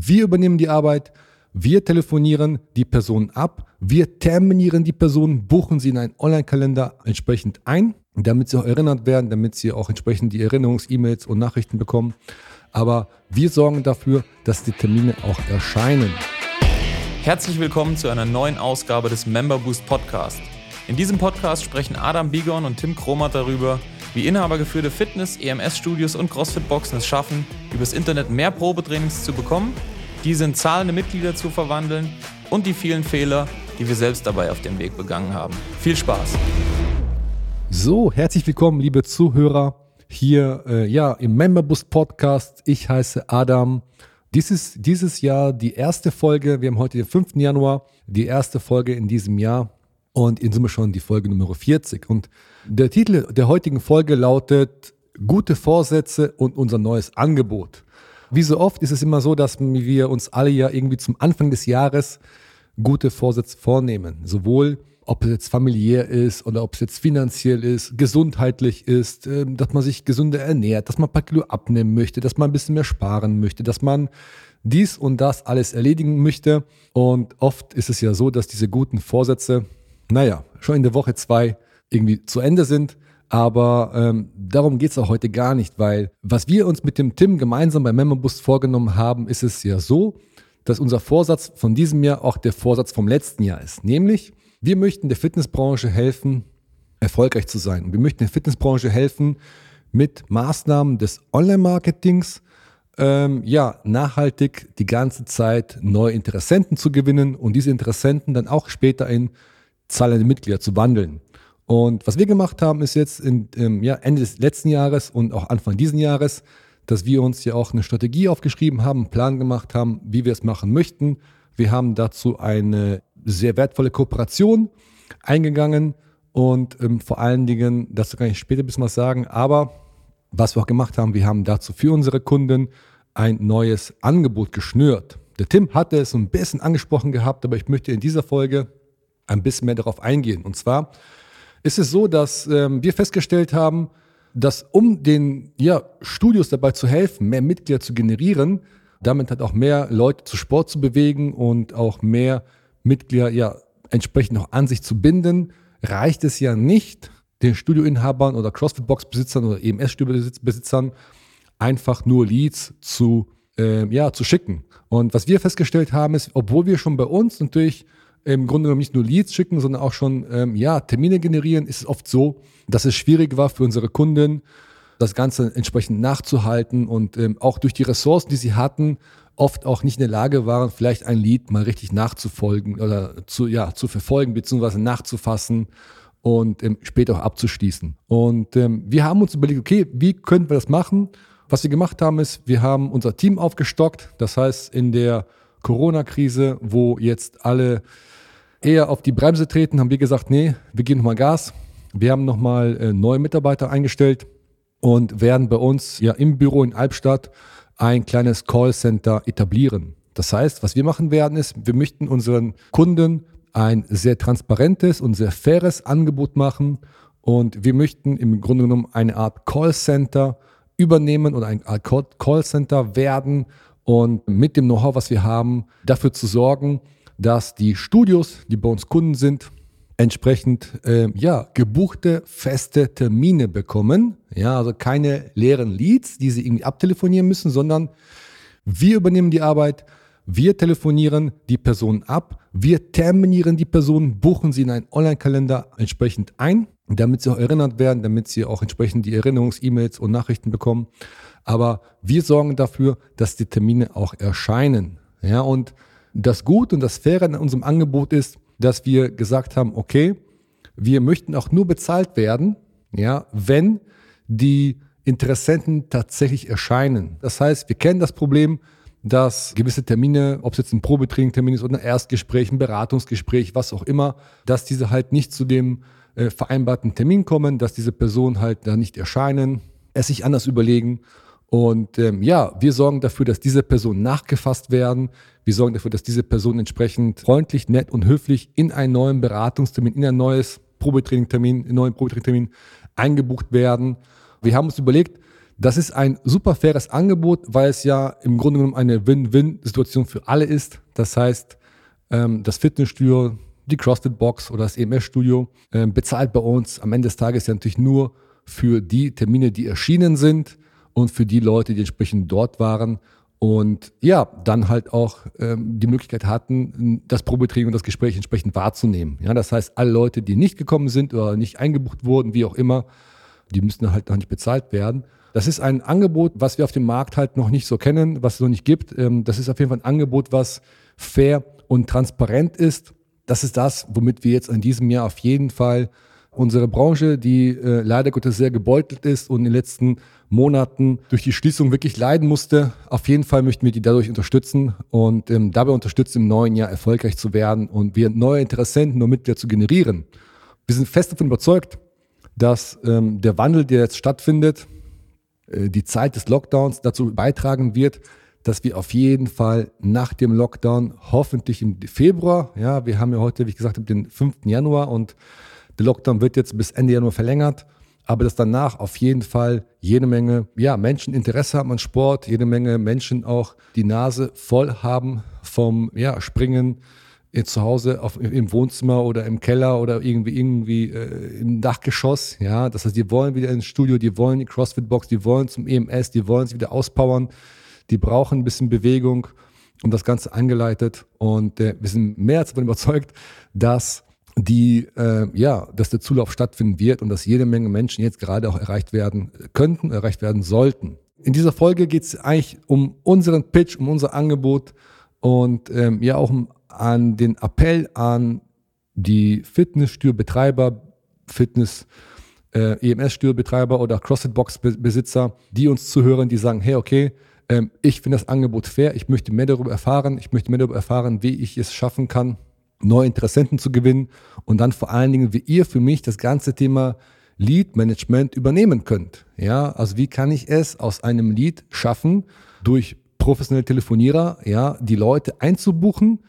Wir übernehmen die Arbeit, wir telefonieren die Person ab, wir terminieren die Person, buchen sie in einen Online-Kalender entsprechend ein, damit sie auch erinnert werden, damit sie auch entsprechend die Erinnerungs-E-Mails und Nachrichten bekommen. Aber wir sorgen dafür, dass die Termine auch erscheinen. Herzlich willkommen zu einer neuen Ausgabe des Member Boost Podcast. In diesem Podcast sprechen Adam Bigon und Tim Kromat darüber, wie inhabergeführte Fitness-, EMS-Studios und CrossFit-Boxen es schaffen, übers Internet mehr Probetrainings zu bekommen, diese in zahlende Mitglieder zu verwandeln und die vielen Fehler, die wir selbst dabei auf dem Weg begangen haben. Viel Spaß! So, herzlich willkommen, liebe Zuhörer, hier äh, ja im Memberbus Podcast. Ich heiße Adam. Dies ist dieses Jahr die erste Folge. Wir haben heute den 5. Januar, die erste Folge in diesem Jahr und in Summe schon die Folge Nummer 40. Und der Titel der heutigen Folge lautet Gute Vorsätze und unser neues Angebot. Wie so oft ist es immer so, dass wir uns alle ja irgendwie zum Anfang des Jahres gute Vorsätze vornehmen. Sowohl ob es jetzt familiär ist oder ob es jetzt finanziell ist, gesundheitlich ist, ähm, dass man sich gesünder ernährt, dass man ein paar Kilo abnehmen möchte, dass man ein bisschen mehr sparen möchte, dass man dies und das alles erledigen möchte. Und oft ist es ja so, dass diese guten Vorsätze, naja, schon in der Woche zwei irgendwie zu Ende sind. Aber ähm, darum geht es auch heute gar nicht, weil was wir uns mit dem Tim gemeinsam beim Memobus vorgenommen haben, ist es ja so, dass unser Vorsatz von diesem Jahr auch der Vorsatz vom letzten Jahr ist. Nämlich, wir möchten der Fitnessbranche helfen, erfolgreich zu sein. Wir möchten der Fitnessbranche helfen, mit Maßnahmen des Online-Marketings ähm, ja, nachhaltig die ganze Zeit neue Interessenten zu gewinnen und diese Interessenten dann auch später in zahlende Mitglieder zu wandeln. Und was wir gemacht haben, ist jetzt in, ähm, ja, Ende des letzten Jahres und auch Anfang diesen Jahres, dass wir uns ja auch eine Strategie aufgeschrieben haben, einen Plan gemacht haben, wie wir es machen möchten. Wir haben dazu eine sehr wertvolle Kooperation eingegangen und ähm, vor allen Dingen, dazu kann ich später ein bisschen was sagen, aber was wir auch gemacht haben, wir haben dazu für unsere Kunden ein neues Angebot geschnürt. Der Tim hatte es so ein bisschen angesprochen gehabt, aber ich möchte in dieser Folge ein bisschen mehr darauf eingehen. Und zwar ist es so, dass ähm, wir festgestellt haben, dass um den ja, Studios dabei zu helfen, mehr Mitglieder zu generieren, damit hat auch mehr Leute zu Sport zu bewegen und auch mehr Mitglieder ja entsprechend noch an sich zu binden, reicht es ja nicht, den Studioinhabern oder CrossFit-Box-Besitzern oder EMS-Studio-Besitzern einfach nur Leads zu, äh, ja, zu schicken. Und was wir festgestellt haben, ist, obwohl wir schon bei uns natürlich im Grunde genommen nicht nur Leads schicken, sondern auch schon ähm, ja, Termine generieren, ist es oft so, dass es schwierig war für unsere Kunden, das Ganze entsprechend nachzuhalten und ähm, auch durch die Ressourcen, die sie hatten, oft auch nicht in der Lage waren, vielleicht ein Lied mal richtig nachzufolgen oder zu, ja, zu verfolgen, beziehungsweise nachzufassen und ähm, später auch abzuschließen. Und ähm, wir haben uns überlegt, okay, wie könnten wir das machen? Was wir gemacht haben, ist, wir haben unser Team aufgestockt. Das heißt, in der Corona-Krise, wo jetzt alle eher auf die Bremse treten, haben wir gesagt, nee, wir geben nochmal Gas. Wir haben nochmal äh, neue Mitarbeiter eingestellt und werden bei uns ja im Büro in Albstadt ein kleines Callcenter etablieren. Das heißt, was wir machen werden, ist, wir möchten unseren Kunden ein sehr transparentes und sehr faires Angebot machen und wir möchten im Grunde genommen eine Art Callcenter übernehmen oder ein Callcenter werden und mit dem Know-how, was wir haben, dafür zu sorgen, dass die Studios, die bei uns Kunden sind, entsprechend äh, ja, gebuchte feste Termine bekommen. Ja, also keine leeren Leads, die sie irgendwie abtelefonieren müssen, sondern wir übernehmen die Arbeit, wir telefonieren die Person ab, wir terminieren die Person, buchen sie in einen Online-Kalender entsprechend ein, damit sie auch erinnert werden, damit sie auch entsprechend die Erinnerungs-E-Mails und Nachrichten bekommen. Aber wir sorgen dafür, dass die Termine auch erscheinen. Ja, und das Gute und das Faire in unserem Angebot ist, dass wir gesagt haben, okay, wir möchten auch nur bezahlt werden, ja, wenn die Interessenten tatsächlich erscheinen. Das heißt, wir kennen das Problem, dass gewisse Termine, ob es jetzt ein Probetraining-Termin ist oder ein Erstgespräch, ein Beratungsgespräch, was auch immer, dass diese halt nicht zu dem äh, vereinbarten Termin kommen, dass diese Personen halt da nicht erscheinen, es sich anders überlegen und ähm, ja, wir sorgen dafür, dass diese Personen nachgefasst werden. Wir sorgen dafür, dass diese Personen entsprechend freundlich, nett und höflich in einen neuen Beratungstermin, in ein neues Probetrainingtermin, in einen neuen Probetrainingtermin eingebucht werden. Wir haben uns überlegt, Das ist ein super faires Angebot, weil es ja im Grunde genommen eine Win-Win-Situation für alle ist. Das heißt, ähm, das Fitnessstudio, die CrossFit-Box oder das EMS-Studio ähm, bezahlt bei uns am Ende des Tages ja natürlich nur für die Termine, die erschienen sind und für die Leute, die entsprechend dort waren und ja, dann halt auch ähm, die Möglichkeit hatten, das Probetraining und das Gespräch entsprechend wahrzunehmen. Ja, das heißt, alle Leute, die nicht gekommen sind oder nicht eingebucht wurden, wie auch immer, die müssen halt noch nicht bezahlt werden. Das ist ein Angebot, was wir auf dem Markt halt noch nicht so kennen, was es noch nicht gibt. Ähm, das ist auf jeden Fall ein Angebot, was fair und transparent ist. Das ist das, womit wir jetzt in diesem Jahr auf jeden Fall unsere Branche, die äh, leider Gottes sehr gebeutelt ist und in den letzten Monaten durch die Schließung wirklich leiden musste. Auf jeden Fall möchten wir die dadurch unterstützen und ähm, dabei unterstützen, im neuen Jahr erfolgreich zu werden und wir neue Interessenten nur Mitglieder zu generieren. Wir sind fest davon überzeugt, dass ähm, der Wandel, der jetzt stattfindet, äh, die Zeit des Lockdowns dazu beitragen wird, dass wir auf jeden Fall nach dem Lockdown, hoffentlich im Februar, ja, wir haben ja heute, wie gesagt den 5. Januar und der Lockdown wird jetzt bis Ende Januar verlängert, aber dass danach auf jeden Fall jede Menge ja, Menschen Interesse haben an Sport, jede Menge Menschen auch die Nase voll haben vom ja, Springen zu Hause auf, im Wohnzimmer oder im Keller oder irgendwie irgendwie äh, im Dachgeschoss. Ja, das heißt, die wollen wieder ins Studio, die wollen die CrossFit-Box, die wollen zum EMS, die wollen sich wieder auspowern, die brauchen ein bisschen Bewegung und das Ganze angeleitet. Und äh, wir sind mehr als davon überzeugt, dass die, äh, ja, dass der Zulauf stattfinden wird und dass jede Menge Menschen jetzt gerade auch erreicht werden könnten, erreicht werden sollten. In dieser Folge geht es eigentlich um unseren Pitch, um unser Angebot und ähm, ja auch um, an den Appell an die Fitnessstürbetreiber, Fitness, äh, EMS-Stürbetreiber oder CrossFit-Box-Besitzer, die uns zuhören, die sagen, hey, okay, ähm, ich finde das Angebot fair, ich möchte mehr darüber erfahren, ich möchte mehr darüber erfahren, wie ich es schaffen kann, neue Interessenten zu gewinnen und dann vor allen Dingen, wie ihr für mich das ganze Thema Lead Management übernehmen könnt. Ja, also wie kann ich es aus einem Lead schaffen, durch professionelle Telefonierer, ja, die Leute einzubuchen?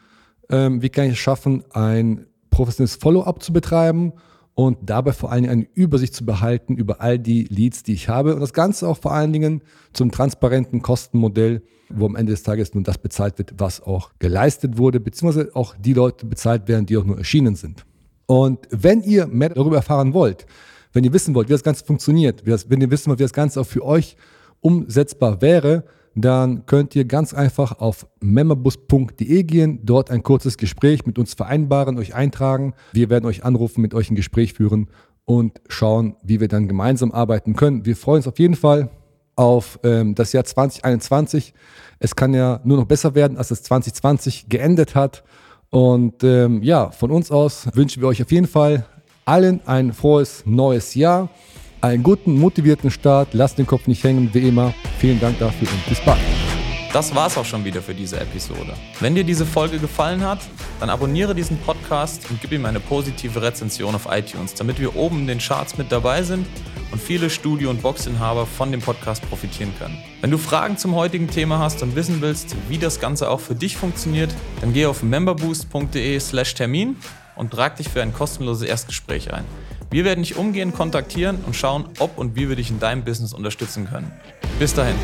Ähm, wie kann ich es schaffen, ein professionelles Follow-up zu betreiben und dabei vor allen Dingen eine Übersicht zu behalten über all die Leads, die ich habe und das Ganze auch vor allen Dingen zum transparenten Kostenmodell wo am Ende des Tages nun das bezahlt wird, was auch geleistet wurde, beziehungsweise auch die Leute bezahlt werden, die auch nur erschienen sind. Und wenn ihr mehr darüber erfahren wollt, wenn ihr wissen wollt, wie das Ganze funktioniert, wenn ihr wissen wollt, wie das Ganze auch für euch umsetzbar wäre, dann könnt ihr ganz einfach auf memberbus.de gehen, dort ein kurzes Gespräch mit uns vereinbaren, euch eintragen. Wir werden euch anrufen, mit euch ein Gespräch führen und schauen, wie wir dann gemeinsam arbeiten können. Wir freuen uns auf jeden Fall auf ähm, das Jahr 2021. Es kann ja nur noch besser werden, als es 2020 geendet hat. Und ähm, ja, von uns aus wünschen wir euch auf jeden Fall allen ein frohes neues Jahr, einen guten, motivierten Start. Lasst den Kopf nicht hängen, wie immer. Vielen Dank dafür und bis bald. Das war's auch schon wieder für diese Episode. Wenn dir diese Folge gefallen hat, dann abonniere diesen Podcast und gib ihm eine positive Rezension auf iTunes, damit wir oben in den Charts mit dabei sind und viele Studio- und Boxinhaber von dem Podcast profitieren können. Wenn du Fragen zum heutigen Thema hast und wissen willst, wie das Ganze auch für dich funktioniert, dann geh auf memberboost.de/slash Termin und trag dich für ein kostenloses Erstgespräch ein. Wir werden dich umgehend kontaktieren und schauen, ob und wie wir dich in deinem Business unterstützen können. Bis dahin.